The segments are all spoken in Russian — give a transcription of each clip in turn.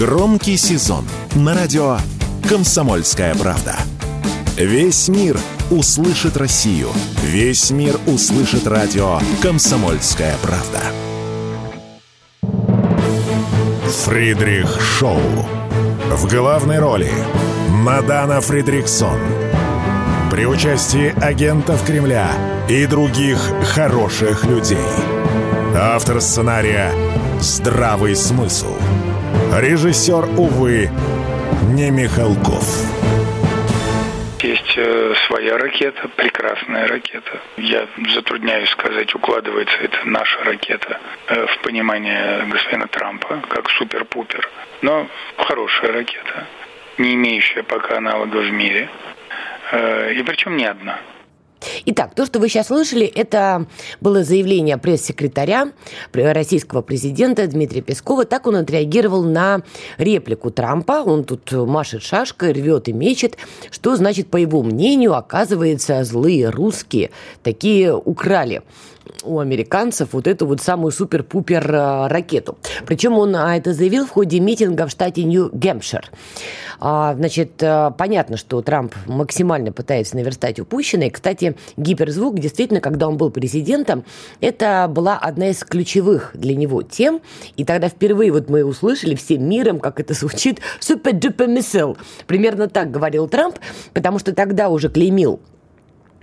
Громкий сезон на радио «Комсомольская правда». Весь мир услышит Россию. Весь мир услышит радио «Комсомольская правда». Фридрих Шоу. В главной роли Мадана Фридриксон. При участии агентов Кремля и других хороших людей. Автор сценария «Здравый смысл». Режиссер, увы, не Михалков. Есть э, своя ракета, прекрасная ракета. Я затрудняюсь сказать, укладывается это наша ракета э, в понимание господина Трампа как супер-пупер. Но хорошая ракета, не имеющая пока аналогов в мире. Э, и причем не одна. Итак, то, что вы сейчас слышали, это было заявление пресс-секретаря российского президента Дмитрия Пескова. Так он отреагировал на реплику Трампа. Он тут машет шашкой, рвет и мечет. Что значит, по его мнению, оказывается, злые русские такие украли у американцев вот эту вот самую супер-пупер э, ракету. Причем он а, это заявил в ходе митинга в штате Нью-Гэмпшир. А, значит, понятно, что Трамп максимально пытается наверстать упущенное. Кстати, гиперзвук, действительно, когда он был президентом, это была одна из ключевых для него тем. И тогда впервые вот мы услышали всем миром, как это звучит, супер-дупер миссил. Примерно так говорил Трамп, потому что тогда уже клеймил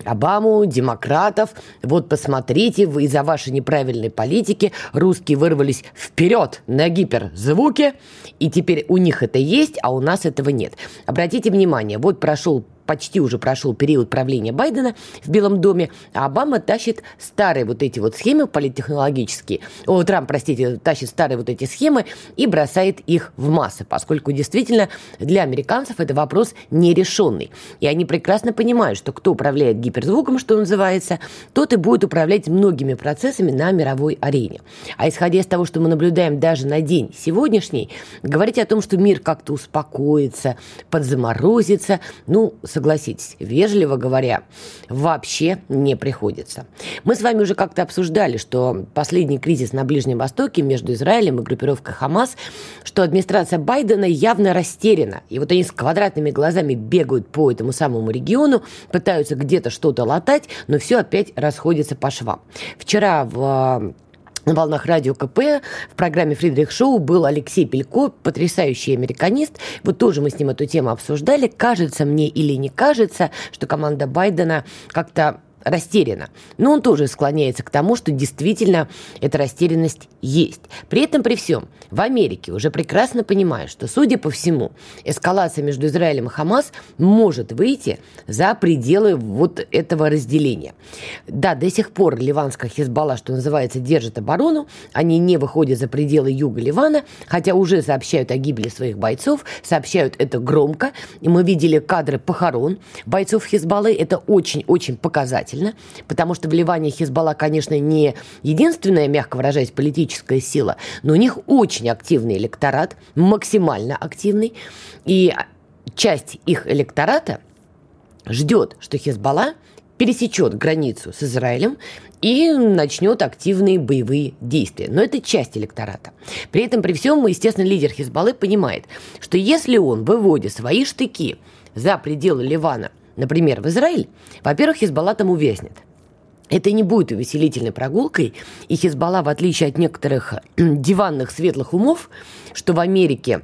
Обаму, демократов. Вот посмотрите, из-за вашей неправильной политики русские вырвались вперед на гиперзвуке, и теперь у них это есть, а у нас этого нет. Обратите внимание, вот прошел почти уже прошел период правления Байдена в Белом доме, а Обама тащит старые вот эти вот схемы политтехнологические, о, Трамп, простите, тащит старые вот эти схемы и бросает их в массы, поскольку действительно для американцев это вопрос нерешенный. И они прекрасно понимают, что кто управляет гиперзвуком, что называется, тот и будет управлять многими процессами на мировой арене. А исходя из того, что мы наблюдаем даже на день сегодняшний, говорить о том, что мир как-то успокоится, подзаморозится, ну, с согласитесь, вежливо говоря, вообще не приходится. Мы с вами уже как-то обсуждали, что последний кризис на Ближнем Востоке между Израилем и группировкой Хамас, что администрация Байдена явно растеряна. И вот они с квадратными глазами бегают по этому самому региону, пытаются где-то что-то латать, но все опять расходится по швам. Вчера в на волнах радио КП в программе «Фридрих Шоу» был Алексей Пелько, потрясающий американист. Вот тоже мы с ним эту тему обсуждали. Кажется мне или не кажется, что команда Байдена как-то растеряна. Но он тоже склоняется к тому, что действительно эта растерянность есть. При этом, при всем, в Америке уже прекрасно понимают, что, судя по всему, эскалация между Израилем и Хамас может выйти за пределы вот этого разделения. Да, до сих пор ливанская Хизбалла, что называется, держит оборону. Они не выходят за пределы юга Ливана, хотя уже сообщают о гибели своих бойцов, сообщают это громко. И мы видели кадры похорон бойцов Хизбаллы. Это очень-очень показательно показательно, потому что в Ливане Хизбалла, конечно, не единственная, мягко выражаясь, политическая сила, но у них очень активный электорат, максимально активный, и часть их электората ждет, что Хизбалла пересечет границу с Израилем и начнет активные боевые действия. Но это часть электората. При этом, при всем, естественно, лидер Хизбаллы понимает, что если он выводит свои штыки за пределы Ливана например, в Израиль, во-первых, Хизбалла там увязнет. Это не будет увеселительной прогулкой, и Хизбалла, в отличие от некоторых диванных светлых умов, что в Америке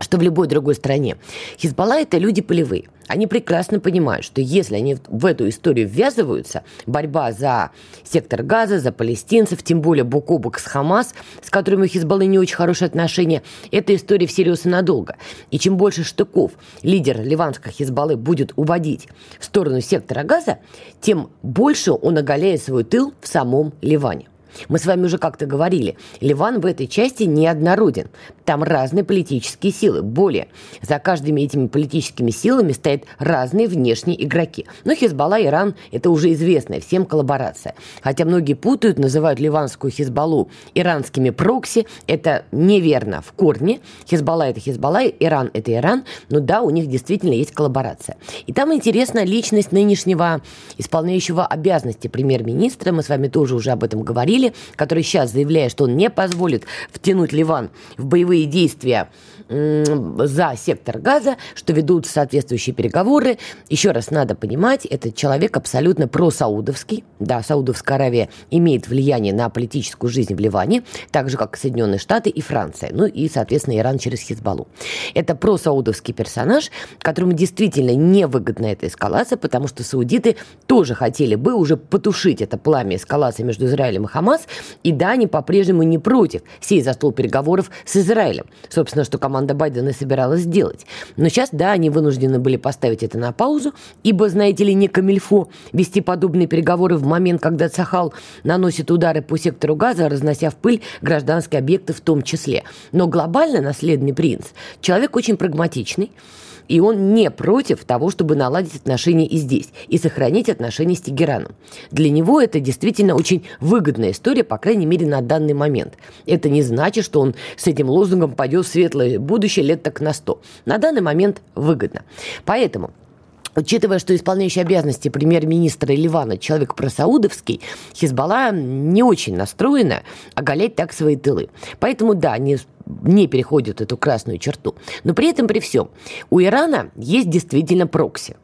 что в любой другой стране. Хизбалла – это люди полевые. Они прекрасно понимают, что если они в эту историю ввязываются, борьба за сектор газа, за палестинцев, тем более бок о бок с Хамас, с которыми у Хизбаллы не очень хорошие отношения, эта история всерьез и надолго. И чем больше штыков лидер ливанской Хизбаллы будет уводить в сторону сектора газа, тем больше он оголяет свой тыл в самом Ливане. Мы с вами уже как-то говорили, Ливан в этой части неоднороден. Там разные политические силы. Более, за каждыми этими политическими силами стоят разные внешние игроки. Но Хизбалла и Иран – это уже известная всем коллаборация. Хотя многие путают, называют ливанскую Хизбаллу иранскими прокси. Это неверно в корне. Хизбалла – это Хизбалла, Иран – это Иран. Но да, у них действительно есть коллаборация. И там интересна личность нынешнего исполняющего обязанности премьер-министра. Мы с вами тоже уже об этом говорили который сейчас заявляет, что он не позволит втянуть Ливан в боевые боевые действия за сектор газа, что ведут соответствующие переговоры. Еще раз надо понимать, этот человек абсолютно просаудовский. Да, Саудовская Аравия имеет влияние на политическую жизнь в Ливане, так же, как Соединенные Штаты и Франция. Ну и, соответственно, Иран через Хизбаллу. Это просаудовский персонаж, которому действительно невыгодна эта эскалация, потому что саудиты тоже хотели бы уже потушить это пламя эскалации между Израилем и Хамас. И да, они по-прежнему не против сесть за стол переговоров с Израилем. Собственно, что команда Байдена собиралась сделать. Но сейчас, да, они вынуждены были поставить это на паузу, ибо, знаете ли, не камильфо вести подобные переговоры в момент, когда Цахал наносит удары по сектору газа, разнося в пыль гражданские объекты в том числе. Но глобально наследный принц – человек очень прагматичный, и он не против того, чтобы наладить отношения и здесь, и сохранить отношения с Тегераном. Для него это действительно очень выгодная история, по крайней мере, на данный момент. Это не значит, что он с этим лозунгом пойдет в светлое будущее лет так на сто. На данный момент выгодно. Поэтому Учитывая, что исполняющий обязанности премьер-министра Ливана человек просаудовский, Хизбалла не очень настроена оголять так свои тылы. Поэтому, да, они не переходят эту красную черту. Но при этом, при всем, у Ирана есть действительно прокси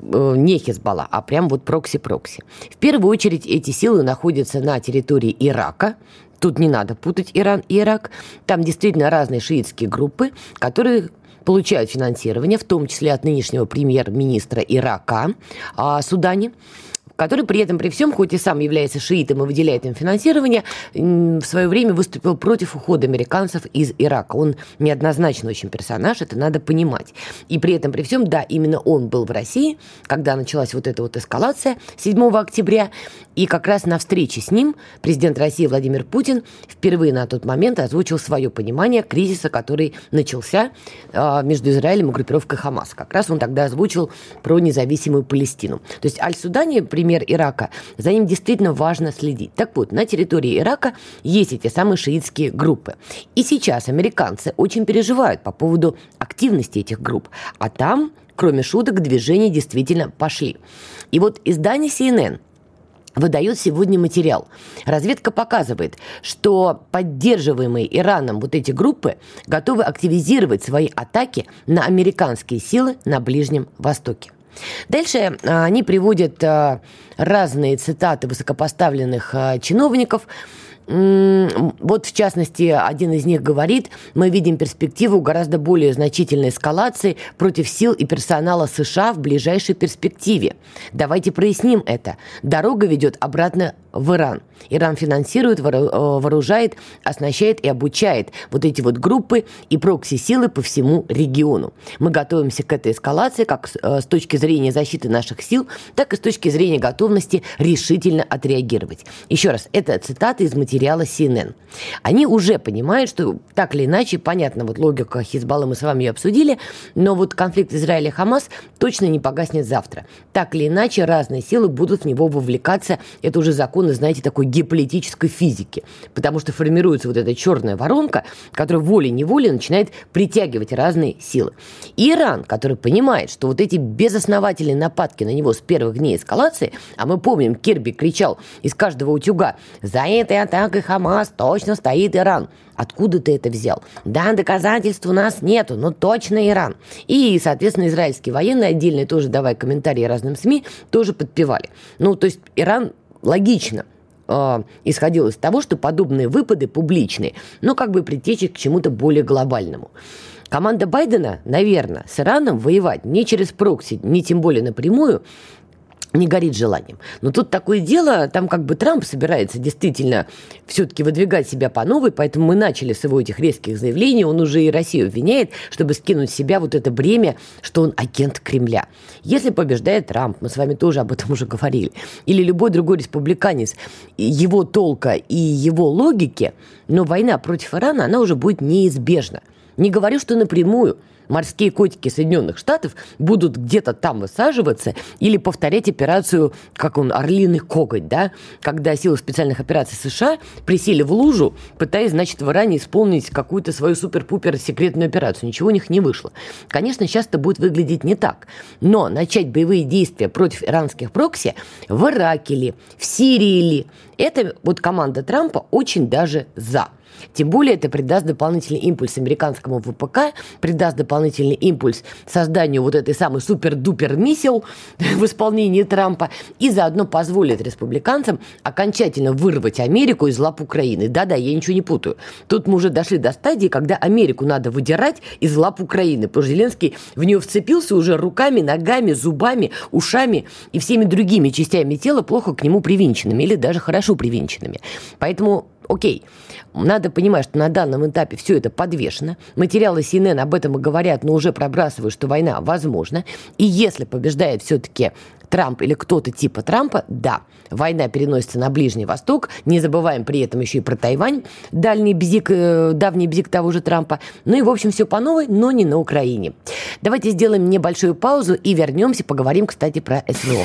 э, не Хизбалла, а прям вот прокси-прокси. В первую очередь эти силы находятся на территории Ирака, Тут не надо путать Иран и Ирак. Там действительно разные шиитские группы, которые получают финансирование, в том числе от нынешнего премьер-министра Ирака а, Судане который при этом, при всем, хоть и сам является шиитом и выделяет им финансирование, в свое время выступил против ухода американцев из Ирака. Он неоднозначно очень персонаж, это надо понимать. И при этом, при всем, да, именно он был в России, когда началась вот эта вот эскалация 7 октября, и как раз на встрече с ним президент России Владимир Путин впервые на тот момент озвучил свое понимание кризиса, который начался э, между Израилем и группировкой Хамас. Как раз он тогда озвучил про независимую Палестину. То есть Аль-Судане, пример Ирака, за ним действительно важно следить. Так вот, на территории Ирака есть эти самые шиитские группы. И сейчас американцы очень переживают по поводу активности этих групп. А там кроме шуток, движения действительно пошли. И вот издание CNN выдает сегодня материал. Разведка показывает, что поддерживаемые Ираном вот эти группы готовы активизировать свои атаки на американские силы на Ближнем Востоке. Дальше а, они приводят а, разные цитаты высокопоставленных а, чиновников, вот, в частности, один из них говорит, мы видим перспективу гораздо более значительной эскалации против сил и персонала США в ближайшей перспективе. Давайте проясним это. Дорога ведет обратно в Иран. Иран финансирует, э, вооружает, оснащает и обучает вот эти вот группы и прокси-силы по всему региону. Мы готовимся к этой эскалации как э, с точки зрения защиты наших сил, так и с точки зрения готовности решительно отреагировать. Еще раз, это цитата из материала CNN. Они уже понимают, что так или иначе, понятно, вот логика Хизбалла мы с вами ее обсудили, но вот конфликт Израиля и Хамас точно не погаснет завтра. Так или иначе, разные силы будут в него вовлекаться. Это уже закон законы, знаете, такой геополитической физики. Потому что формируется вот эта черная воронка, которая волей-неволей начинает притягивать разные силы. Иран, который понимает, что вот эти безосновательные нападки на него с первых дней эскалации, а мы помним, Кирби кричал из каждого утюга, за этой атакой Хамас точно стоит Иран. Откуда ты это взял? Да, доказательств у нас нету, но точно Иран. И, соответственно, израильские военные отдельные тоже, давая комментарии разным СМИ, тоже подпевали. Ну, то есть Иран логично э, исходил из того, что подобные выпады публичные, но как бы притечи к чему-то более глобальному. Команда Байдена, наверное, с Ираном воевать не через прокси, не тем более напрямую, не горит желанием. Но тут такое дело, там как бы Трамп собирается действительно все-таки выдвигать себя по новой, поэтому мы начали с его этих резких заявлений, он уже и Россию обвиняет, чтобы скинуть с себя вот это бремя, что он агент Кремля. Если побеждает Трамп, мы с вами тоже об этом уже говорили, или любой другой республиканец, его толка и его логики, но война против Ирана, она уже будет неизбежна. Не говорю, что напрямую – морские котики Соединенных Штатов будут где-то там высаживаться или повторять операцию, как он, орлиный коготь, да, когда силы специальных операций США присели в лужу, пытаясь, значит, в Иране исполнить какую-то свою супер-пупер секретную операцию. Ничего у них не вышло. Конечно, сейчас это будет выглядеть не так, но начать боевые действия против иранских прокси в Ираке ли, в Сирии ли, это вот команда Трампа очень даже за – Тем более это придаст дополнительный импульс американскому ВПК, придаст дополнительный импульс созданию вот этой самой супер-дупер миссил в исполнении Трампа и заодно позволит республиканцам окончательно вырвать Америку из лап Украины. Да-да, я ничего не путаю. Тут мы уже дошли до стадии, когда Америку надо выдирать из лап Украины, потому что Зеленский в нее вцепился уже руками, ногами, зубами, ушами и всеми другими частями тела, плохо к нему привинченными или даже хорошо привинченными. Поэтому окей, надо понимать, что на данном этапе все это подвешено. Материалы CNN об этом и говорят, но уже пробрасывают, что война возможна. И если побеждает все-таки Трамп или кто-то типа Трампа, да, война переносится на Ближний Восток, не забываем при этом еще и про Тайвань, дальний бзик, э, давний бзик того же Трампа. Ну и, в общем, все по новой, но не на Украине. Давайте сделаем небольшую паузу и вернемся, поговорим, кстати, про СВО.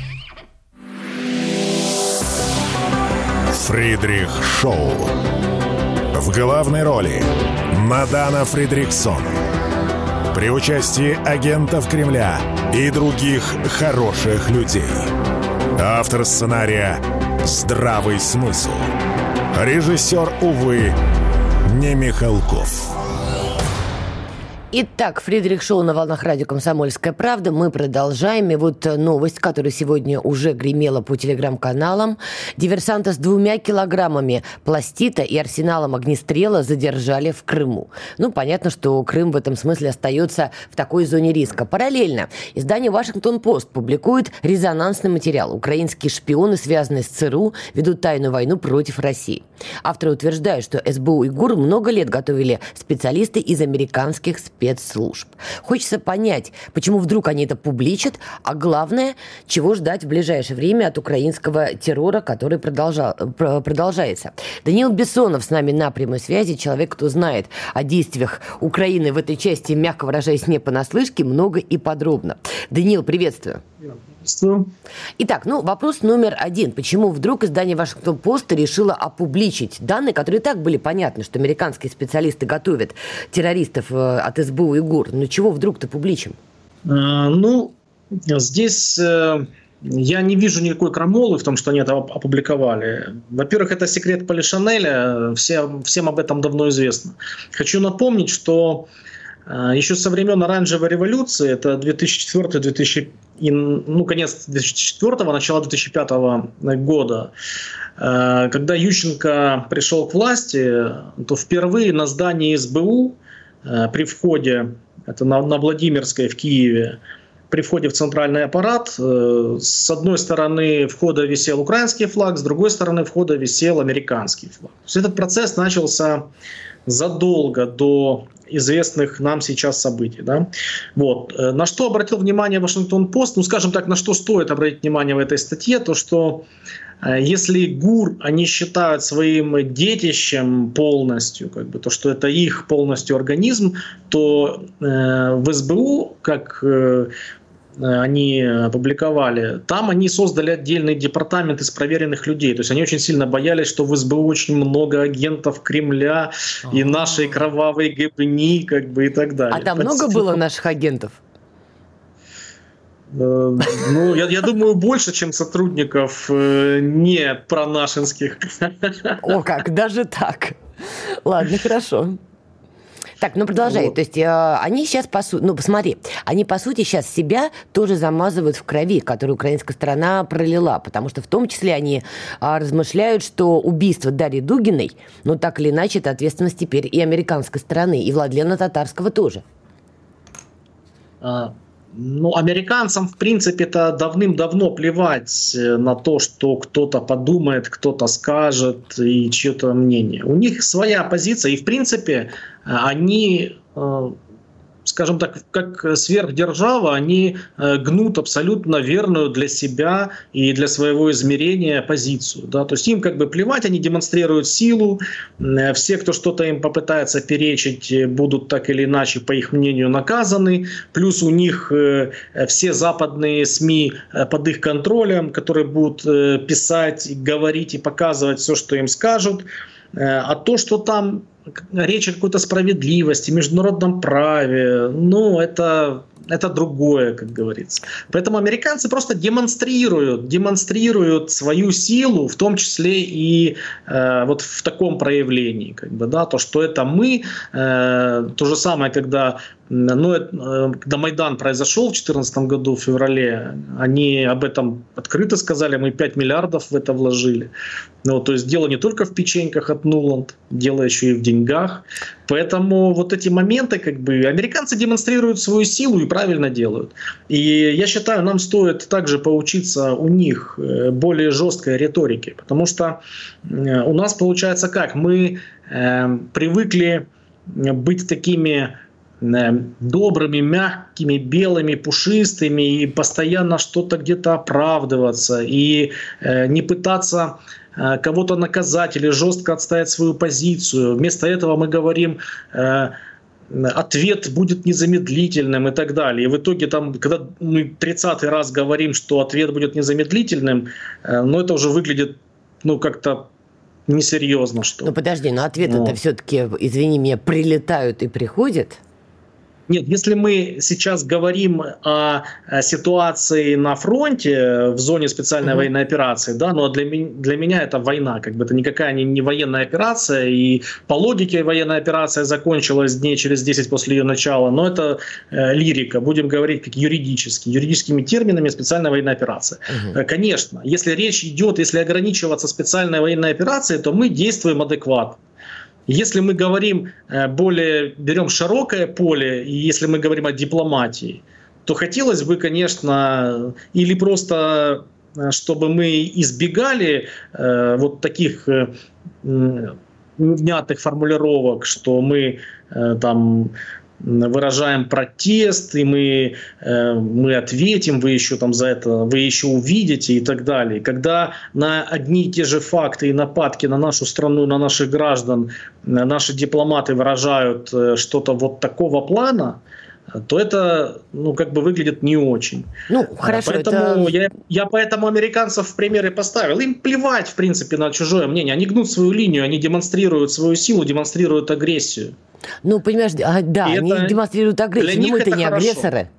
Фридрих Шоу. В главной роли Мадана Фридриксон. При участии агентов Кремля и других хороших людей. Автор сценария «Здравый смысл». Режиссер, увы, не Михалков. Итак, Фридрих Шоу на волнах радио «Комсомольская правда». Мы продолжаем. И вот новость, которая сегодня уже гремела по телеграм-каналам. Диверсанта с двумя килограммами пластита и арсеналом огнестрела задержали в Крыму. Ну, понятно, что Крым в этом смысле остается в такой зоне риска. Параллельно издание «Вашингтон-Пост» публикует резонансный материал. Украинские шпионы, связанные с ЦРУ, ведут тайную войну против России. Авторы утверждают, что СБУ и ГУР много лет готовили специалисты из американских спецслужб спецслужб. Хочется понять, почему вдруг они это публичат, а главное, чего ждать в ближайшее время от украинского террора, который продолжал, продолжается. Даниил Бессонов с нами на прямой связи, человек, кто знает о действиях Украины в этой части, мягко выражаясь, не понаслышке, много и подробно. Даниил, приветствую. Приветствую. Итак, ну вопрос номер один. Почему вдруг издание Вашингтон-Поста решило опубличить данные, которые и так были понятны, что американские специалисты готовят террористов э, от СБУ и ГУР? Но чего вдруг-то публичим? А, ну, здесь э, я не вижу никакой крамолы в том, что они это опубликовали. Во-первых, это секрет Полишанеля, все, всем об этом давно известно. Хочу напомнить, что Еще со времен оранжевой революции, это 2004-2005, ну, конец 2004 начало 2005 года, а, когда Ющенко пришел к власти, то впервые на здании СБУ а, при входе, это на, на Владимирской в Киеве, при входе в центральный аппарат э, с одной стороны входа висел украинский флаг, с другой стороны входа висел американский флаг. То есть этот процесс начался задолго до известных нам сейчас событий. Да? Вот. Э, на что обратил внимание Вашингтон-Пост, ну скажем так, на что стоит обратить внимание в этой статье, то что э, если ГУР они считают своим детищем полностью, как бы, то что это их полностью организм, то э, в СБУ, как э, они опубликовали, там они создали отдельный департамент из проверенных людей. То есть они очень сильно боялись, что в СБУ очень много агентов Кремля А-а-а. и нашей кровавой ГБНИ, как бы и так далее. А там Это много было наших агентов? Э, ну, я, я думаю, больше, чем сотрудников э, не пронашинских. О, как, даже так. Ладно, хорошо. Так, ну продолжай. Вот. То есть э, они сейчас, по сути, ну посмотри, они по сути сейчас себя тоже замазывают в крови, которую украинская сторона пролила, потому что в том числе они э, размышляют, что убийство Дарьи Дугиной, ну так или иначе, это ответственность теперь и американской стороны, и Владлена Татарского тоже. А, ну, американцам, в принципе, это давным-давно плевать э, на то, что кто-то подумает, кто-то скажет и чье-то мнение. У них своя позиция, и, в принципе, э, они э, скажем так, как сверхдержава, они э, гнут абсолютно верную для себя и для своего измерения позицию. Да? То есть им как бы плевать, они демонстрируют силу, э, все, кто что-то им попытается перечить, э, будут так или иначе, по их мнению, наказаны, плюс у них все западные СМИ под их контролем, которые будут писать, говорить и показывать все, что им скажут. А то, что там речь о какой-то справедливости, международном праве, ну, это, это другое, как говорится. Поэтому американцы просто демонстрируют, демонстрируют свою силу, в том числе и э, вот в таком проявлении, как бы, да, то, что это мы, э, то же самое, когда ну, э, когда Майдан произошел в 2014 году, в феврале, они об этом открыто сказали, мы 5 миллиардов в это вложили. Ну, то есть дело не только в печеньках от Нуланд, дело еще и в деньгах. Поэтому вот эти моменты, как бы, американцы демонстрируют свою силу и правильно делают. И я считаю, нам стоит также поучиться у них э, более жесткой риторике, потому что э, у нас получается как? Мы э, привыкли быть такими добрыми, мягкими, белыми, пушистыми и постоянно что-то где-то оправдываться и э, не пытаться э, кого-то наказать или жестко отстоять свою позицию. Вместо этого мы говорим э, ответ будет незамедлительным и так далее. И в итоге, там, когда мы 30 раз говорим, что ответ будет незамедлительным, но это уже выглядит ну, как-то несерьезно. Что... Ну подожди, но ответы-то но... все-таки, извини меня, прилетают и приходят? Нет, если мы сейчас говорим о, ситуации на фронте, в зоне специальной mm-hmm. военной операции, да, но для, для меня это война, как бы это никакая не, не военная операция, и по логике военная операция закончилась дней через 10 после ее начала, но это э, лирика, будем говорить как юридически, юридическими терминами специальная военная операция. Mm-hmm. Конечно, если речь идет, если ограничиваться специальной военной операцией, то мы действуем адекватно. Если мы говорим э, более, берем широкое поле, и если мы говорим о дипломатии, то хотелось бы, конечно, или просто э, чтобы мы избегали э, вот таких э, невнятных формулировок, что мы э, там выражаем протест, и мы, э, мы ответим, вы еще там за это, вы еще увидите и так далее. Когда на одни и те же факты и нападки на нашу страну, на наших граждан, э, наши дипломаты выражают э, что-то вот такого плана, то это, ну, как бы выглядит не очень. Ну, хорошо, поэтому это... я, я поэтому американцев в примеры поставил. Им плевать, в принципе, на чужое мнение. Они гнут свою линию, они демонстрируют свою силу, демонстрируют агрессию. Ну, понимаешь, а, да, и они это, демонстрируют агрессию, но мы-то не хорошо. агрессоры.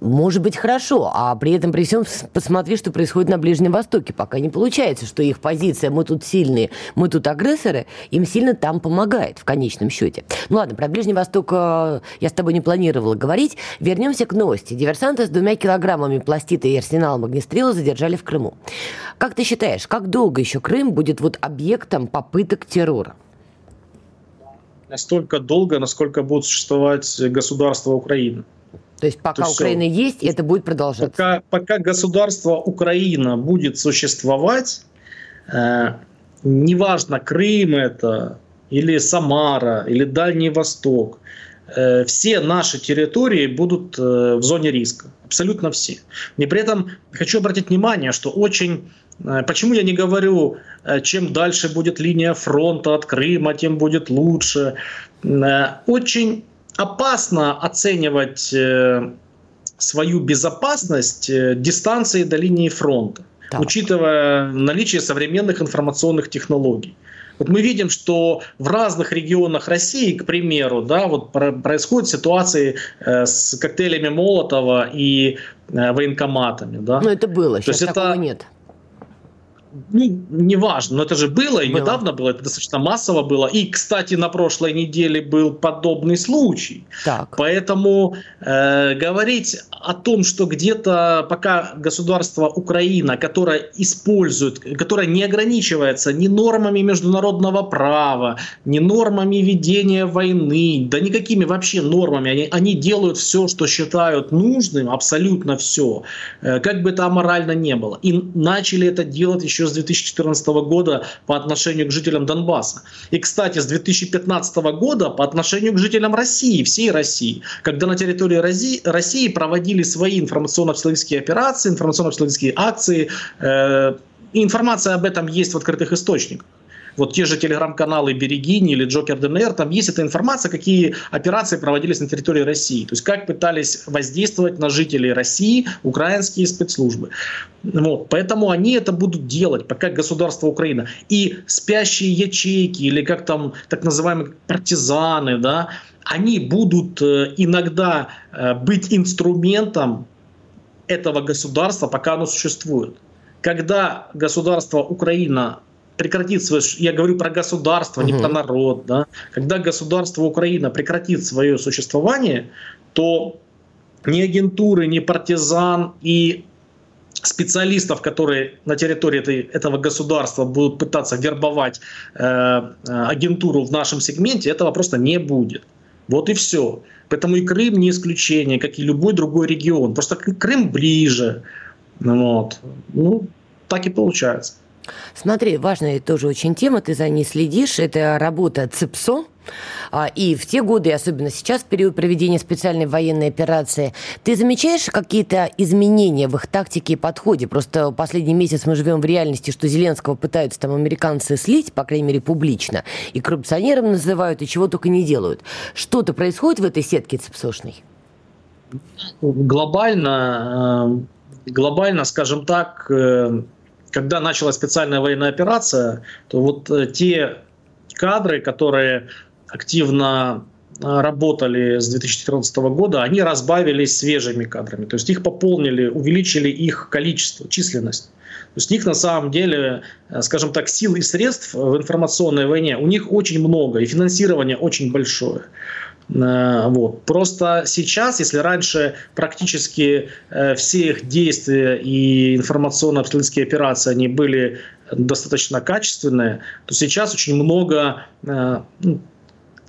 Может быть, хорошо, а при этом при всем посмотри, что происходит на Ближнем Востоке. Пока не получается, что их позиция «мы тут сильные, мы тут агрессоры» им сильно там помогает в конечном счете. Ну ладно, про Ближний Восток э, я с тобой не планировала говорить. Вернемся к новости. Диверсанты с двумя килограммами пластита и арсеналом огнестрела задержали в Крыму. Как ты считаешь, как долго еще Крым будет вот объектом попыток террора? Настолько долго, насколько будет существовать государство Украины. То есть пока То Украина все. есть, это будет продолжаться? Пока, пока государство Украина будет существовать, э, неважно, Крым это, или Самара, или Дальний Восток, э, все наши территории будут э, в зоне риска. Абсолютно все. И при этом хочу обратить внимание, что очень почему я не говорю, э, чем дальше будет линия фронта от Крыма, тем будет лучше. Э, очень опасно оценивать свою безопасность дистанции до линии фронта, так. учитывая наличие современных информационных технологий. Вот мы видим, что в разных регионах России, к примеру, да, вот происходят ситуации с коктейлями Молотова и военкоматами. Да. Ну это было, сейчас То есть такого это, нет ну, неважно, но это же было, и было. недавно было, это достаточно массово было. И, кстати, на прошлой неделе был подобный случай. Так. Поэтому э, говорить о том, что где-то пока государство Украина, которое использует, которое не ограничивается ни нормами международного права, ни нормами ведения войны, да никакими вообще нормами, они, они делают все, что считают нужным, абсолютно все, э, как бы это аморально не было. И начали это делать еще еще с 2014 года по отношению к жителям Донбасса. И, кстати, с 2015 года по отношению к жителям России, всей России, когда на территории России проводили свои информационно-психологические операции, информационно-психологические акции. Э, информация об этом есть в открытых источниках вот те же телеграм-каналы Берегини или Джокер ДНР, там есть эта информация, какие операции проводились на территории России. То есть как пытались воздействовать на жителей России украинские спецслужбы. Вот. Поэтому они это будут делать, пока государство Украина. И спящие ячейки, или как там так называемые партизаны, да, они будут э, иногда э, быть инструментом этого государства, пока оно существует. Когда государство Украина прекратит свое, я говорю про государство, угу. не про народ, да, когда государство Украина прекратит свое существование, то ни агентуры, ни партизан и специалистов, которые на территории этой, этого государства будут пытаться вербовать э, э, агентуру в нашем сегменте, этого просто не будет. Вот и все. Поэтому и Крым не исключение, как и любой другой регион. Просто Крым ближе. Вот. Ну, так и получается. Смотри, важная тоже очень тема, ты за ней следишь, это работа ЦИПСО, и в те годы, особенно сейчас, в период проведения специальной военной операции, ты замечаешь какие-то изменения в их тактике и подходе? Просто последний месяц мы живем в реальности, что Зеленского пытаются там американцы слить, по крайней мере, публично, и коррупционером называют, и чего только не делают. Что-то происходит в этой сетке ЦИПСОшной? Глобально, э, глобально, скажем так, э, когда началась специальная военная операция, то вот э, те кадры, которые активно э, работали с 2014 года, они разбавились свежими кадрами. То есть их пополнили, увеличили их количество, численность. То есть у них на самом деле, э, скажем так, сил и средств в информационной войне у них очень много, и финансирование очень большое. Э, вот. Просто сейчас, если раньше практически э, все их действия и информационно-обстрельские операции они были достаточно качественные, то сейчас очень много, ну,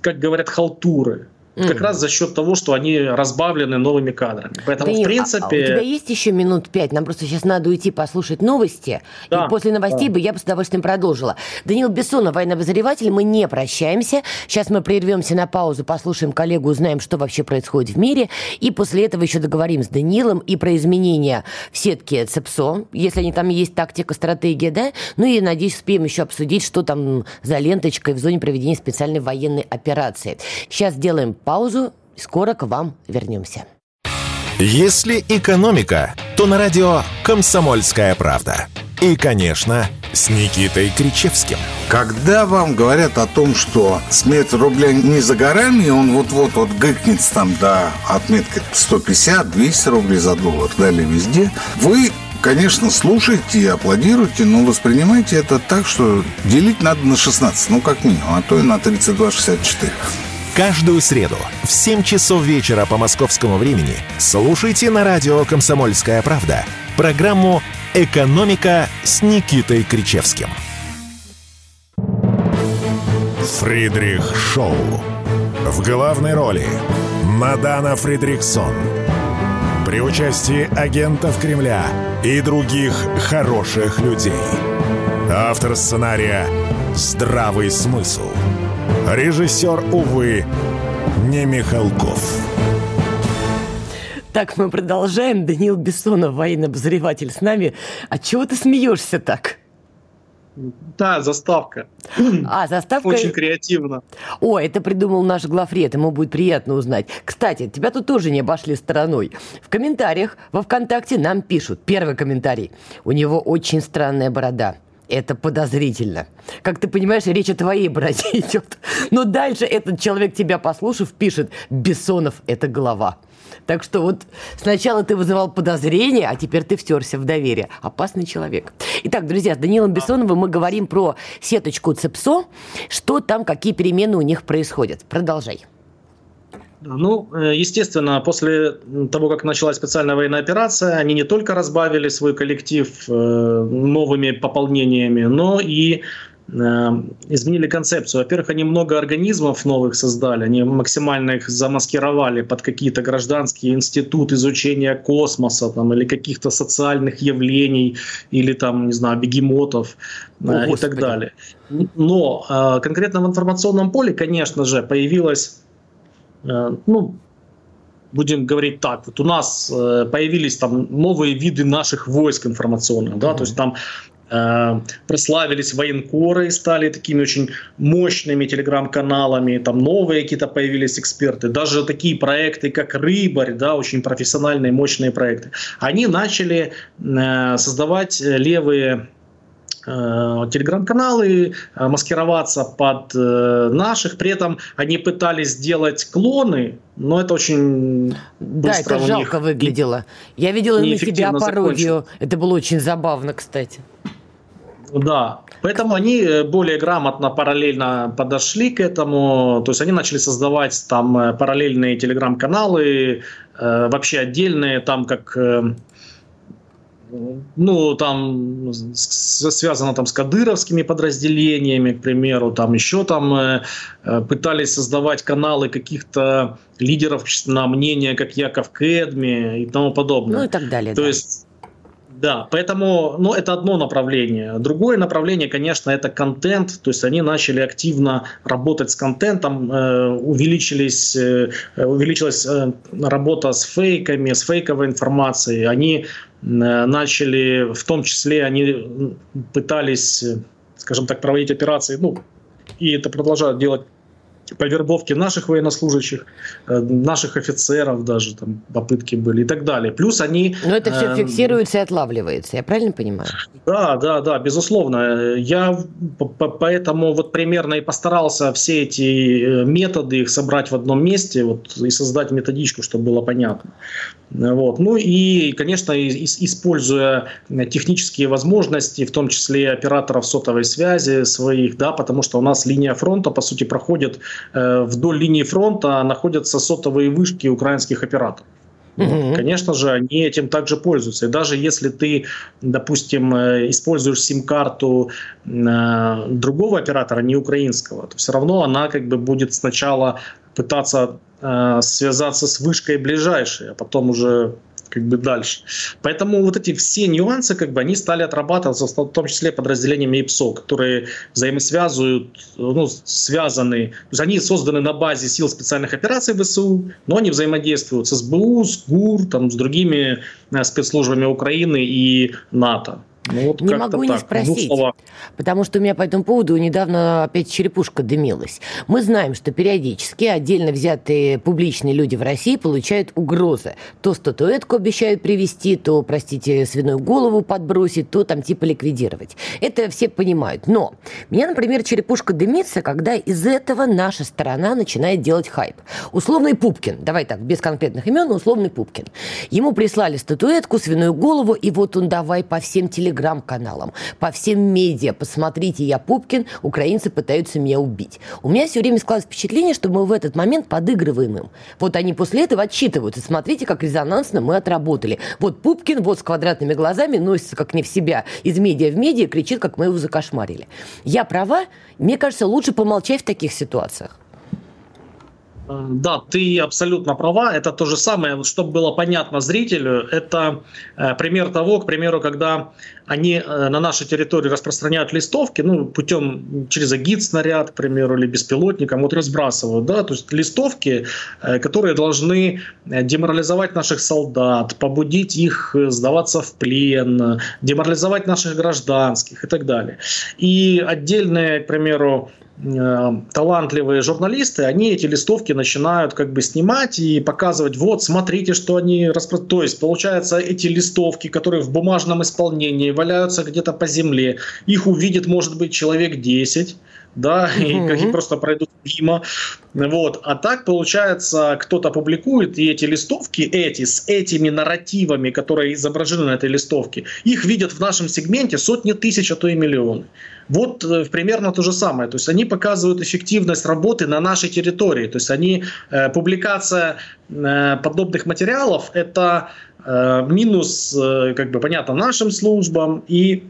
как говорят, халтуры. Mm. Как раз за счет того, что они разбавлены новыми кадрами. Поэтому, Данил, в принципе... А, у тебя есть еще минут пять? Нам просто сейчас надо уйти послушать новости. Да, и после новостей да. бы я бы с удовольствием продолжила. Данил Бессонов, военный обозреватель. Мы не прощаемся. Сейчас мы прервемся на паузу, послушаем коллегу, узнаем, что вообще происходит в мире. И после этого еще договорим с Данилом и про изменения в сетке ЦЕПСО, если они там есть тактика, стратегия, да? Ну и, надеюсь, успеем еще обсудить, что там за ленточкой в зоне проведения специальной военной операции. Сейчас делаем паузу, скоро к вам вернемся. Если экономика, то на радио «Комсомольская правда». И, конечно, с Никитой Кричевским. Когда вам говорят о том, что смерть рубля не за горами, он вот-вот вот гыкнется там до отметки 150-200 рублей за доллар, далее везде, вы конечно, слушайте и аплодируйте, но воспринимайте это так, что делить надо на 16, ну, как минимум, а то и на 32,64. Каждую среду в 7 часов вечера по московскому времени слушайте на радио «Комсомольская правда» программу «Экономика» с Никитой Кричевским. Фридрих Шоу. В главной роли Мадана Фридрихсон. При участии агентов Кремля и других хороших людей. Автор сценария «Здравый смысл». Режиссер, увы, не Михалков. Так, мы продолжаем. Даниил Бессонов, военный обозреватель, с нами. А чего ты смеешься так? Да, заставка. А, заставка... Очень креативно. О, это придумал наш главред, ему будет приятно узнать. Кстати, тебя тут тоже не обошли стороной. В комментариях во ВКонтакте нам пишут. Первый комментарий. У него очень странная борода. Это подозрительно. Как ты понимаешь, речь о твоей бороде идет. Но дальше этот человек, тебя послушав, пишет «Бессонов – это голова». Так что вот сначала ты вызывал подозрения, а теперь ты втерся в доверие. Опасный человек. Итак, друзья, с Данилом Бессоновым мы говорим про сеточку ЦЕПСО, что там, какие перемены у них происходят. Продолжай. Ну, э, естественно, после того, как началась специальная военная операция, они не только разбавили свой коллектив э, новыми пополнениями, но и изменили концепцию. Во-первых, они много организмов новых создали, они максимально их замаскировали под какие-то гражданские институты изучения космоса там, или каких-то социальных явлений, или там, не знаю, бегемотов О, и Господи. так далее. Но э, конкретно в информационном поле, конечно же, появилась, э, ну, будем говорить так, вот у нас э, появились там новые виды наших войск информационных, да, mm-hmm. то есть там Э, прославились военкоры, стали такими очень мощными телеграм-каналами, там новые какие-то появились эксперты, даже такие проекты, как Рыбарь, да, очень профессиональные, мощные проекты, они начали э, создавать левые э, телеграм-каналы, маскироваться под наших. При этом они пытались сделать клоны, но это очень Да, это жалко выглядело. Я видела на себя пародию. Это было очень забавно, кстати. Да, поэтому они э, более грамотно параллельно подошли к этому, то есть они начали создавать там э, параллельные телеграм-каналы, э, вообще отдельные, там как ну, там связано там с кадыровскими подразделениями, к примеру, там еще там пытались создавать каналы каких-то лидеров общественного мнения, как Яков Кэдми и тому подобное. Ну и так далее. То да. есть да, поэтому, ну, это одно направление. Другое направление, конечно, это контент. То есть они начали активно работать с контентом, э, увеличились, э, увеличилась э, работа с фейками, с фейковой информацией. Они начали, в том числе, они пытались, скажем так, проводить операции, ну, и это продолжают делать по вербовке наших военнослужащих, э, наших офицеров даже там попытки были и так далее. Плюс они... Но это все э, фиксируется и отлавливается, я правильно понимаю? Да, да, да, безусловно. Я поэтому вот примерно и постарался все эти э, методы их собрать в одном месте вот, и создать методичку, чтобы было понятно. Вот. Ну и, конечно, используя технические возможности, в том числе операторов сотовой связи своих, да, потому что у нас линия фронта, по сути, проходит Э, вдоль линии фронта находятся сотовые вышки украинских операторов. Вот. Конечно же, они этим также пользуются. И даже если ты, допустим, э, используешь сим-карту э, другого оператора, не украинского, то все равно она как бы будет сначала пытаться связаться с вышкой ближайшей, а потом уже как бы дальше. Поэтому вот эти все нюансы, как бы, они стали отрабатываться, в том числе подразделениями ИПСО, которые взаимосвязывают, ну, связаны, то есть они созданы на базе сил специальных операций ВСУ, но они взаимодействуют с СБУ, с ГУР, там, с другими э, спецслужбами Украины и НАТО. Ну, вот не могу не спросить, потому что у меня по этому поводу недавно опять черепушка дымилась. Мы знаем, что периодически отдельно взятые публичные люди в России получают угрозы. То статуэтку обещают привезти, то, простите, свиную голову подбросить, то там типа ликвидировать. Это все понимают. Но меня, например, черепушка дымится, когда из этого наша сторона начинает делать хайп. Условный Пупкин, давай так, без конкретных имен, условный Пупкин. Ему прислали статуэтку, свиную голову, и вот он давай по всем телеграммам телеграм-каналам, по всем медиа. Посмотрите, я Пупкин, украинцы пытаются меня убить. У меня все время складывается впечатление, что мы в этот момент подыгрываем им. Вот они после этого отчитываются. Смотрите, как резонансно мы отработали. Вот Пупкин, вот с квадратными глазами, носится как не в себя, из медиа в медиа, кричит, как мы его закошмарили. Я права? Мне кажется, лучше помолчать в таких ситуациях. Э, да, ты абсолютно права. Это то же самое, чтобы было понятно зрителю. Это э, пример того, к примеру, когда они э, на нашей территории распространяют листовки, ну, путем через агит снаряд, к примеру, или беспилотником, вот разбрасывают, да, то есть листовки, которые должны деморализовать наших солдат, побудить их сдаваться в плен, деморализовать наших гражданских и так далее. И отдельные, к примеру, Э, талантливые журналисты, они эти листовки начинают как бы снимать и показывать, вот, смотрите, что они распространяют. То есть, получается, эти листовки, которые в бумажном исполнении валяются где-то по земле, их увидит, может быть, человек 10, да, угу. и как просто пройдут мимо. Вот. А так, получается, кто-то публикует, и эти листовки, эти, с этими нарративами, которые изображены на этой листовке, их видят в нашем сегменте сотни тысяч, а то и миллионы. Вот э, примерно то же самое. То есть они показывают эффективность работы на нашей территории. То есть они, э, публикация э, подобных материалов – это э, минус, э, как бы понятно, нашим службам и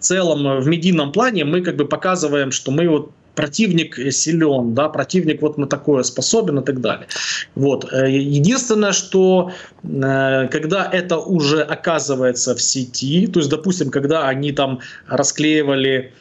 целом в медийном плане мы как бы показываем, что мы вот противник силен, да, противник вот на такое способен и так далее. Вот. Единственное, что когда это уже оказывается в сети, то есть, допустим, когда они там расклеивали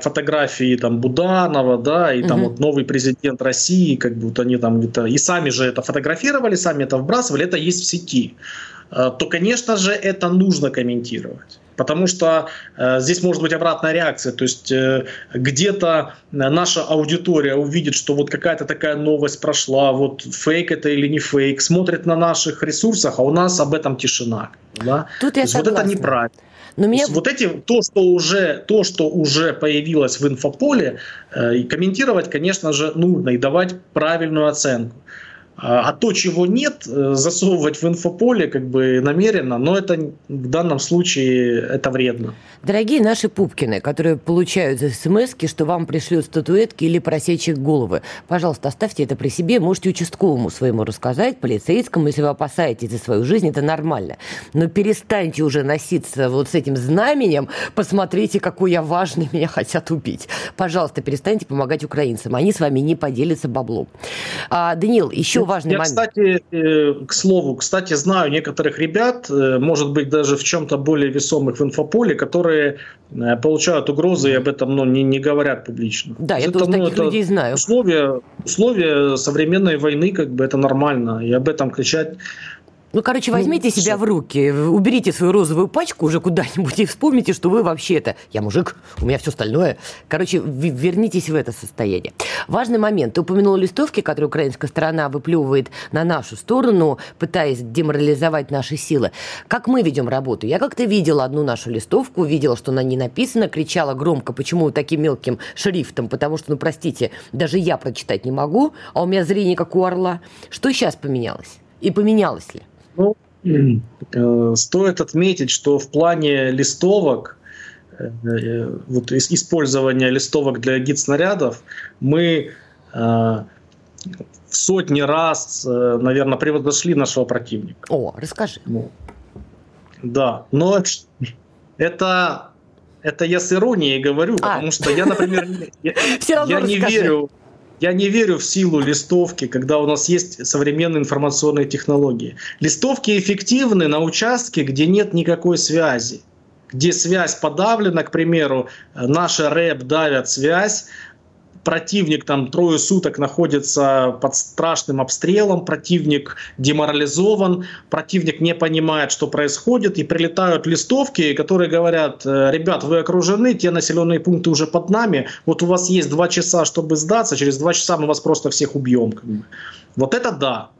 фотографии там Буданова, да, и там угу. вот новый президент России, как будто они там это и сами же это фотографировали, сами это вбрасывали, это есть в сети, э, то, конечно же, это нужно комментировать. Потому что э, здесь может быть обратная реакция. То есть э, где-то наша аудитория увидит, что вот какая-то такая новость прошла, вот фейк это или не фейк, смотрит на наших ресурсах, а у нас об этом тишина. Да? Тут я есть вот это неправильно. Но меня... Вот эти, то, что уже, то, что уже появилось в инфополе, э, комментировать, конечно же, нужно и давать правильную оценку. А, а то, чего нет, э, засовывать в инфополе как бы намеренно, но это в данном случае это вредно. Дорогие наши Пупкины, которые получают смс что вам пришлют статуэтки или просечек головы, пожалуйста, оставьте это при себе, можете участковому своему рассказать, полицейскому, если вы опасаетесь за свою жизнь, это нормально. Но перестаньте уже носиться вот с этим знаменем, посмотрите, какой я важный, меня хотят убить. Пожалуйста, перестаньте помогать украинцам, они с вами не поделятся баблом. А, Даниил, еще важный Я, момент. кстати, э, к слову, кстати, знаю некоторых ребят, э, может быть, даже в чем-то более весомых в инфополе, которые э, получают угрозы и об этом ну, не, не говорят публично. Да, я это, тоже ну, таких это людей знаю. Условия, условия современной войны, как бы это нормально, и об этом кричать ну, короче, ну, возьмите ну, себя в руки, уберите свою розовую пачку уже куда-нибудь и вспомните, что вы вообще это... Я мужик, у меня все остальное. Короче, вернитесь в это состояние. Важный момент. Ты упомянул листовки, которые украинская сторона выплевывает на нашу сторону, пытаясь деморализовать наши силы. Как мы ведем работу? Я как-то видела одну нашу листовку, видела, что на ней написано, кричала громко, почему таким мелким шрифтом, потому что, ну, простите, даже я прочитать не могу, а у меня зрение как у орла. Что сейчас поменялось? И поменялось ли? Ну, э, стоит отметить, что в плане листовок, э, э, вот использования листовок для гид-снарядов, мы в сотни раз, наверное, превзошли нашего противника. О, расскажи. Ну, да, но это, это я с иронией говорю, а. потому что я, например, я, я не верю я не верю в силу листовки, когда у нас есть современные информационные технологии. Листовки эффективны на участке, где нет никакой связи. Где связь подавлена, к примеру, наши рэп давят связь, противник там трое суток находится под страшным обстрелом, противник деморализован, противник не понимает, что происходит, и прилетают листовки, которые говорят, «Э, ребят, вы окружены, те населенные пункты уже под нами, вот у вас есть два часа, чтобы сдаться, через два часа мы вас просто всех убьем. Вот это да,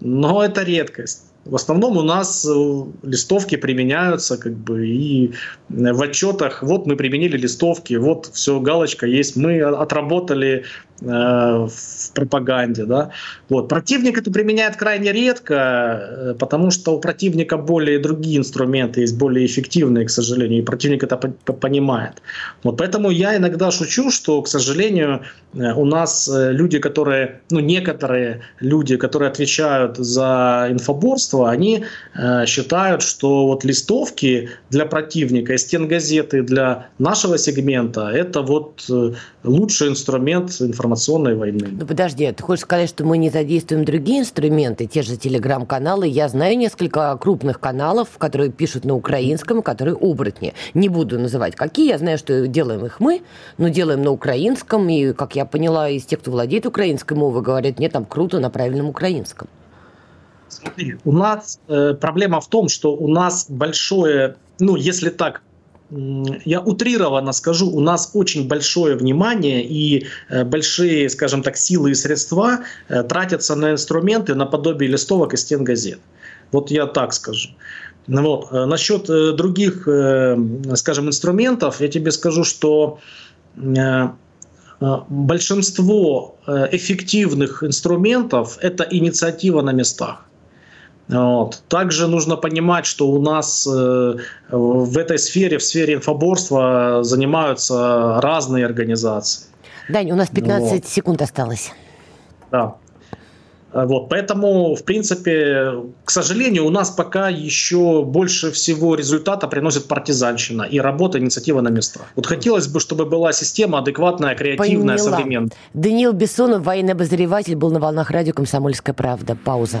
но это редкость. В основном у нас э, листовки применяются, как бы, и в отчетах, вот мы применили листовки, вот все, галочка есть, мы отработали Э, в пропаганде. Да? Вот. Противник это применяет крайне редко, э, потому что у противника более другие инструменты есть, более эффективные, к сожалению, и противник это понимает. Вот поэтому я иногда шучу, что, к сожалению, э, у нас люди, которые, ну, некоторые люди, которые отвечают за инфоборство, они считают, что вот листовки для противника и стенгазеты для нашего сегмента это вот лучший инструмент информации информационной войны. Ну подожди, ты хочешь сказать, что мы не задействуем другие инструменты, те же телеграм-каналы? Я знаю несколько крупных каналов, которые пишут на украинском, которые оборотни. Не буду называть какие, я знаю, что делаем их мы, но делаем на украинском, и, как я поняла, из тех, кто владеет украинской мовой, говорят, нет, там круто на правильном украинском. Смотри, у нас э, проблема в том, что у нас большое, ну, если так я утрированно скажу, у нас очень большое внимание и э, большие, скажем так, силы и средства э, тратятся на инструменты наподобие листовок и стен газет. Вот я так скажу. Вот. Э, насчет других, скажем, инструментов, я тебе скажу, что большинство эффективных инструментов – это инициатива на местах. Вот. Также нужно понимать, что у нас э, в этой сфере, в сфере инфоборства занимаются разные организации. Дань, у нас 15 вот. секунд осталось. Да. Вот, поэтому, в принципе, к сожалению, у нас пока еще больше всего результата приносит партизанщина и работа, инициатива на местах. Вот хотелось бы, чтобы была система адекватная, креативная, Поняла. современная. Даниил Бессонов, военный обозреватель, был на волнах радио «Комсомольская правда». Пауза.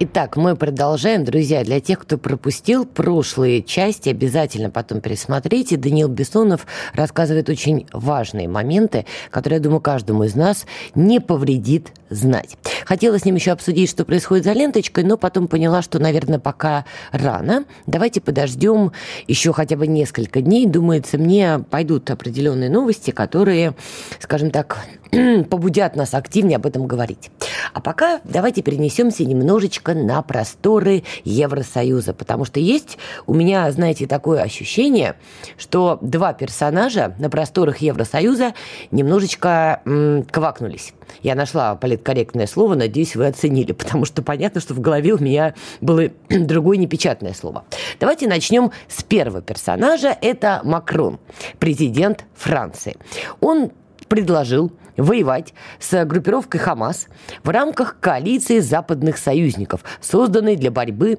Итак, мы продолжаем. Друзья, для тех, кто пропустил прошлые части, обязательно потом пересмотрите. Даниил Бессонов рассказывает очень важные моменты, которые, я думаю, каждому из нас не повредит знать. Хотела с ним еще обсудить, что происходит за ленточкой, но потом поняла, что, наверное, пока рано. Давайте подождем еще хотя бы несколько дней. Думается, мне пойдут определенные новости, которые, скажем так, побудят нас активнее об этом говорить. А пока давайте перенесемся немножечко на просторы Евросоюза, потому что есть у меня, знаете, такое ощущение, что два персонажа на просторах Евросоюза немножечко м, квакнулись. Я нашла политкорректное слово, надеюсь, вы оценили, потому что понятно, что в голове у меня было другое непечатное слово. Давайте начнем с первого персонажа. Это Макрон, президент Франции. Он предложил воевать с группировкой Хамас в рамках коалиции западных союзников, созданной для борьбы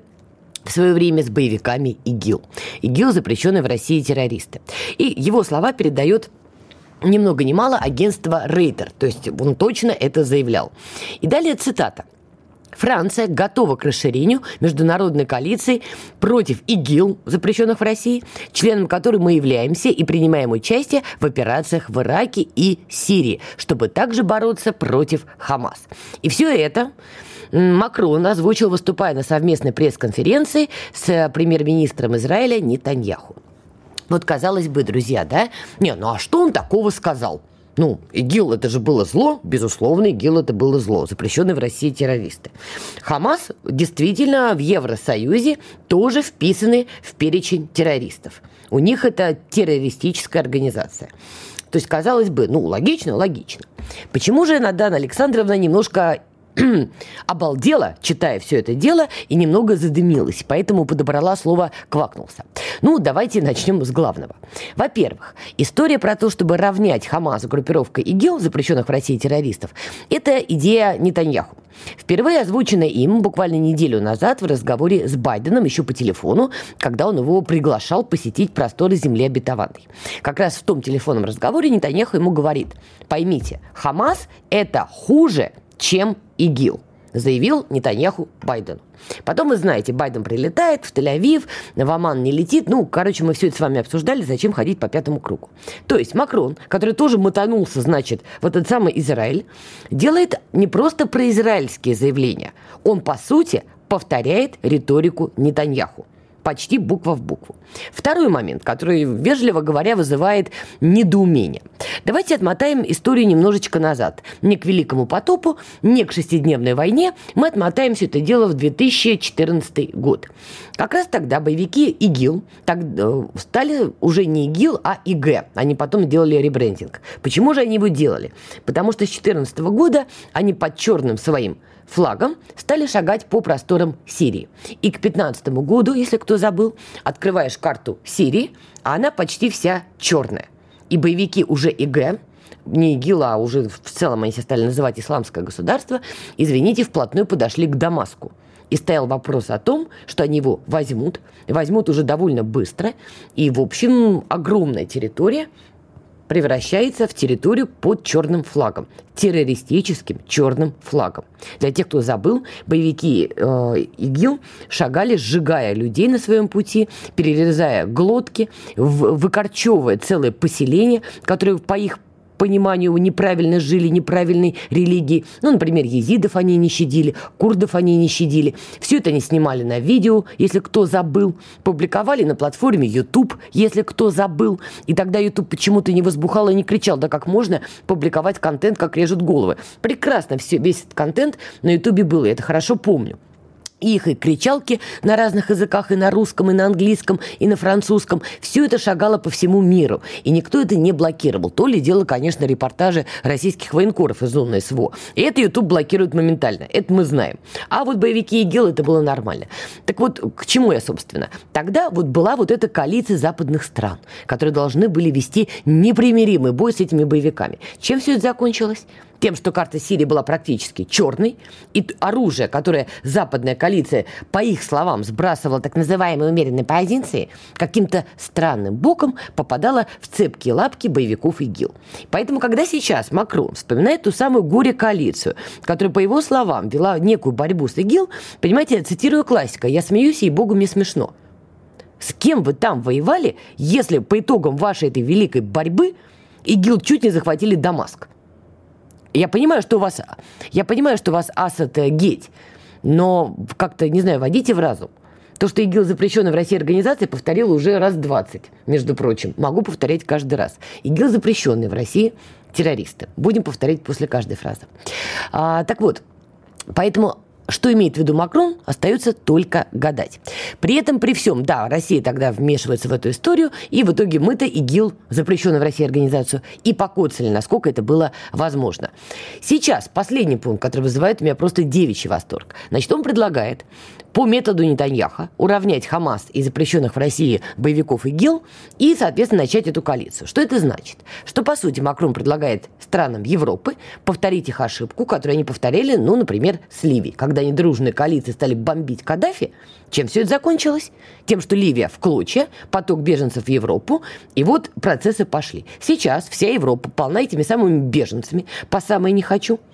в свое время с боевиками ИГИЛ. ИГИЛ – запрещенные в России террористы. И его слова передает ни много ни мало агентство Рейтер, то есть он точно это заявлял. И далее цитата. Франция готова к расширению международной коалиции против ИГИЛ, запрещенных в России, членом которой мы являемся и принимаем участие в операциях в Ираке и Сирии, чтобы также бороться против Хамас. И все это Макрон озвучил, выступая на совместной пресс-конференции с премьер-министром Израиля Нетаньяху. Вот казалось бы, друзья, да? Не, ну а что он такого сказал? Ну, ИГИЛ это же было зло, безусловно, ИГИЛ это было зло, запрещенные в России террористы. Хамас действительно в Евросоюзе тоже вписаны в перечень террористов. У них это террористическая организация. То есть, казалось бы, ну, логично, логично. Почему же Надана Александровна немножко обалдела, читая все это дело, и немного задымилась, поэтому подобрала слово «квакнулся». Ну, давайте начнем с главного. Во-первых, история про то, чтобы равнять Хамас группировкой ИГИЛ, запрещенных в России террористов, это идея Нетаньяху. Впервые озвучена им буквально неделю назад в разговоре с Байденом еще по телефону, когда он его приглашал посетить просторы земли обетованной. Как раз в том телефонном разговоре Нетаньяху ему говорит, поймите, Хамас – это хуже, чем ИГИЛ, заявил Нетаньяху Байдену. Потом, вы знаете, Байден прилетает в Тель-Авив, в Оман не летит. Ну, короче, мы все это с вами обсуждали, зачем ходить по пятому кругу. То есть Макрон, который тоже мотанулся, значит, в этот самый Израиль, делает не просто произраильские заявления. Он, по сути, повторяет риторику Нетаньяху почти буква в букву. Второй момент, который, вежливо говоря, вызывает недоумение. Давайте отмотаем историю немножечко назад. Не к Великому потопу, не к шестидневной войне. Мы отмотаем все это дело в 2014 год. Как раз тогда боевики ИГИЛ так, э, стали уже не ИГИЛ, а ИГ. Они потом делали ребрендинг. Почему же они его делали? Потому что с 2014 года они под черным своим флагом стали шагать по просторам Сирии. И к 15 году, если кто забыл, открываешь карту Сирии, а она почти вся черная. И боевики уже ИГ, не ИГИЛ, а уже в целом они себя стали называть исламское государство, извините, вплотную подошли к Дамаску. И стоял вопрос о том, что они его возьмут, возьмут уже довольно быстро, и, в общем, огромная территория – превращается в территорию под черным флагом, террористическим черным флагом. Для тех, кто забыл, боевики э, ИГИЛ шагали, сжигая людей на своем пути, перерезая глотки, в, выкорчевывая целое поселение, которое по их пониманию неправильно жили, неправильной религии. Ну, например, езидов они не щадили, курдов они не щадили. Все это они снимали на видео, если кто забыл. Публиковали на платформе YouTube, если кто забыл. И тогда YouTube почему-то не возбухал и не кричал, да как можно публиковать контент, как режут головы. Прекрасно все, весь этот контент на YouTube был, я это хорошо помню их и кричалки на разных языках, и на русском, и на английском, и на французском. Все это шагало по всему миру, и никто это не блокировал. То ли дело, конечно, репортажи российских военкоров из зоны СВО. И это YouTube блокирует моментально, это мы знаем. А вот боевики ИГИЛ это было нормально. Так вот, к чему я, собственно? Тогда вот была вот эта коалиция западных стран, которые должны были вести непримиримый бой с этими боевиками. Чем все это закончилось? Тем, что карта Сирии была практически черной, и оружие, которое западная коалиция, по их словам, сбрасывала так называемые умеренные позиции, каким-то странным боком попадало в цепкие лапки боевиков ИГИЛ. Поэтому, когда сейчас Макрон вспоминает ту самую горе-коалицию, которая, по его словам, вела некую борьбу с ИГИЛ, понимаете, я цитирую классика, я смеюсь, и богу мне смешно. С кем вы там воевали, если по итогам вашей этой великой борьбы ИГИЛ чуть не захватили Дамаск? Я понимаю, что у вас, я понимаю, что у вас Асад э, геть, но как-то, не знаю, водите в разум. То, что ИГИЛ запрещенная в России организация, повторила уже раз 20, между прочим. Могу повторять каждый раз. ИГИЛ запрещенный в России террористы. Будем повторять после каждой фразы. А, так вот, поэтому что имеет в виду Макрон, остается только гадать. При этом, при всем, да, Россия тогда вмешивается в эту историю, и в итоге мы-то ИГИЛ, запрещенную в России организацию, и покоцали, насколько это было возможно. Сейчас последний пункт, который вызывает у меня просто девичий восторг. Значит, он предлагает по методу Нетаньяха уравнять Хамас и запрещенных в России боевиков ИГИЛ и, соответственно, начать эту коалицию. Что это значит? Что, по сути, Макрон предлагает странам Европы повторить их ошибку, которую они повторили, ну, например, с Ливией. Когда они дружные коалиции стали бомбить Каддафи, чем все это закончилось? Тем, что Ливия в клочья, поток беженцев в Европу, и вот процессы пошли. Сейчас вся Европа полна этими самыми беженцами, по самой не хочу –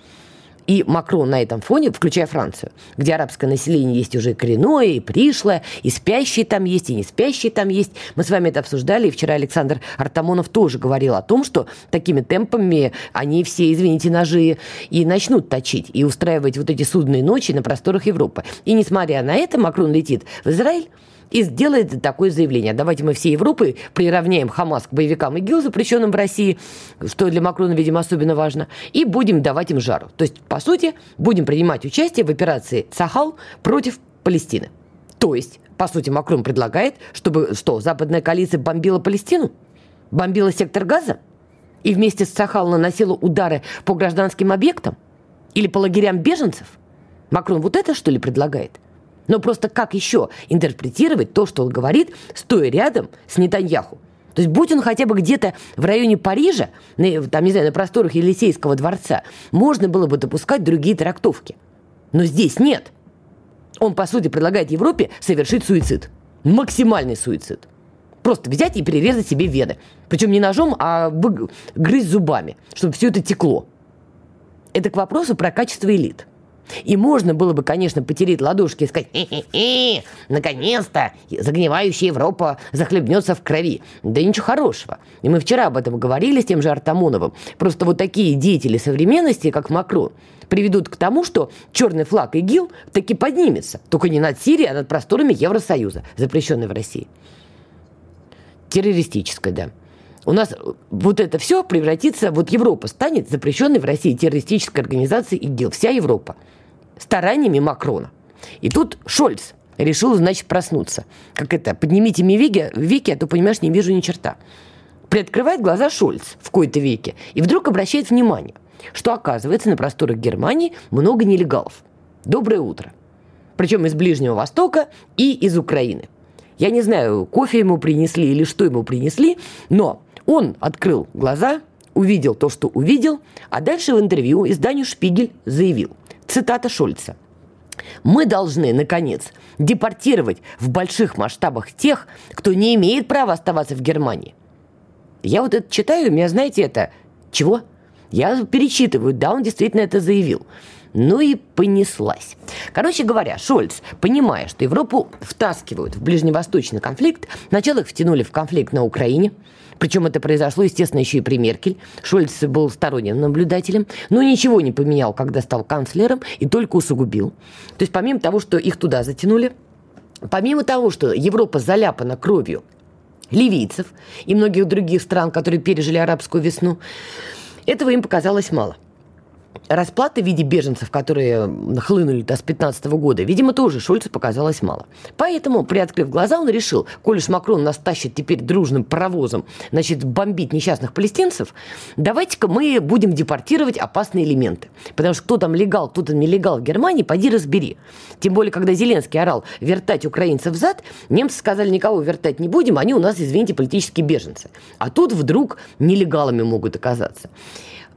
и Макрон на этом фоне, включая Францию, где арабское население есть уже коренное, и пришлое, и спящие там есть, и не спящие там есть. Мы с вами это обсуждали, и вчера Александр Артамонов тоже говорил о том, что такими темпами они все, извините, ножи и начнут точить, и устраивать вот эти судные ночи на просторах Европы. И несмотря на это, Макрон летит в Израиль, и сделает такое заявление. Давайте мы всей Европы приравняем Хамас к боевикам ИГИЛ, запрещенным в России, что для Макрона, видимо, особенно важно, и будем давать им жару. То есть, по сути, будем принимать участие в операции «Цахал» против Палестины. То есть, по сути, Макрон предлагает, чтобы что, западная коалиция бомбила Палестину? Бомбила сектор газа? И вместе с Цахал наносила удары по гражданским объектам? Или по лагерям беженцев? Макрон вот это, что ли, предлагает? Но просто как еще интерпретировать то, что он говорит, стоя рядом с Нетаньяху? То есть будь он хотя бы где-то в районе Парижа, на, там, не знаю, на просторах Елисейского дворца, можно было бы допускать другие трактовки. Но здесь нет. Он, по сути, предлагает Европе совершить суицид. Максимальный суицид. Просто взять и перерезать себе вены. Причем не ножом, а грызть зубами, чтобы все это текло. Это к вопросу про качество элит. И можно было бы, конечно, потереть ладошки и сказать, «Хе-хе-хе, наконец-то загнивающая Европа захлебнется в крови». Да ничего хорошего. И мы вчера об этом говорили с тем же Артамоновым. Просто вот такие деятели современности, как Макрон, приведут к тому, что черный флаг ИГИЛ таки поднимется. Только не над Сирией, а над просторами Евросоюза, запрещенной в России. Террористической, да. У нас вот это все превратится, вот Европа станет запрещенной в России террористической организацией ИГИЛ. Вся Европа стараниями Макрона. И тут Шольц решил, значит, проснуться. Как это, поднимите мне веки, веки, а то, понимаешь, не вижу ни черта. Приоткрывает глаза Шольц в кои-то веке и вдруг обращает внимание, что, оказывается, на просторах Германии много нелегалов. Доброе утро. Причем из Ближнего Востока и из Украины. Я не знаю, кофе ему принесли или что ему принесли, но он открыл глаза, увидел то, что увидел, а дальше в интервью изданию «Шпигель» заявил – Цитата Шольца. Мы должны, наконец, депортировать в больших масштабах тех, кто не имеет права оставаться в Германии. Я вот это читаю, меня, знаете, это... Чего? Я перечитываю, да, он действительно это заявил. Ну и понеслась. Короче говоря, Шольц, понимая, что Европу втаскивают в ближневосточный конфликт, сначала их втянули в конфликт на Украине, Причем это произошло, естественно, еще и при Меркель. Шольц был сторонним наблюдателем, но ничего не поменял, когда стал канцлером, и только усугубил. То есть помимо того, что их туда затянули, помимо того, что Европа заляпана кровью ливийцев и многих других стран, которые пережили арабскую весну, этого им показалось мало расплаты в виде беженцев, которые хлынули до с 15 года, видимо, тоже Шольцу показалось мало. Поэтому, приоткрыв глаза, он решил, коль уж Макрон нас тащит теперь дружным паровозом, значит, бомбить несчастных палестинцев, давайте-ка мы будем депортировать опасные элементы. Потому что кто там легал, кто там нелегал в Германии, поди разбери. Тем более, когда Зеленский орал «вертать украинцев зад», немцы сказали, никого вертать не будем, они у нас, извините, политические беженцы. А тут вдруг нелегалами могут оказаться.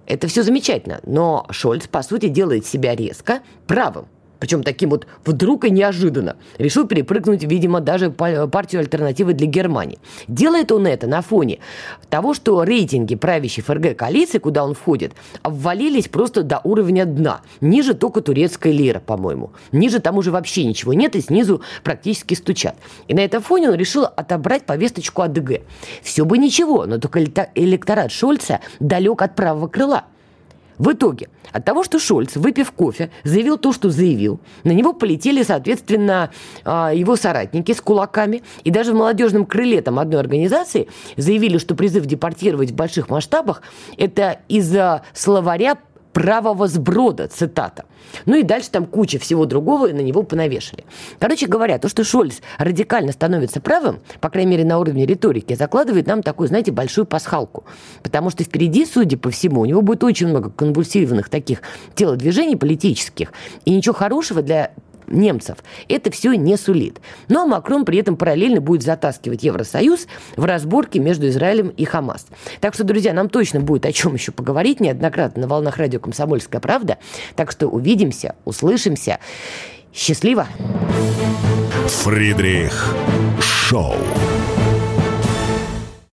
Это все замечательно, но Шольц, по сути, делает себя резко правым. Причем таким вот вдруг и неожиданно. Решил перепрыгнуть, видимо, даже партию альтернативы для Германии. Делает он это на фоне того, что рейтинги правящей ФРГ коалиции, куда он входит, обвалились просто до уровня дна. Ниже только турецкая лира, по-моему. Ниже там уже вообще ничего нет, и снизу практически стучат. И на этом фоне он решил отобрать повесточку АДГ. Все бы ничего, но только электорат Шольца далек от правого крыла – в итоге, от того, что Шольц, выпив кофе, заявил то, что заявил, на него полетели, соответственно, а, его соратники с кулаками. И даже в молодежном крыле там одной организации заявили, что призыв депортировать в больших масштабах – это из-за словаря правого сброда, цитата. Ну и дальше там куча всего другого на него понавешали. Короче говоря, то, что Шольц радикально становится правым, по крайней мере, на уровне риторики, закладывает нам такую, знаете, большую пасхалку. Потому что впереди, судя по всему, у него будет очень много конвульсивных таких телодвижений политических. И ничего хорошего для немцев. Это все не сулит. Но Макрон при этом параллельно будет затаскивать Евросоюз в разборки между Израилем и Хамас. Так что, друзья, нам точно будет о чем еще поговорить неоднократно на волнах радио «Комсомольская правда». Так что увидимся, услышимся. Счастливо! Фридрих Шоу.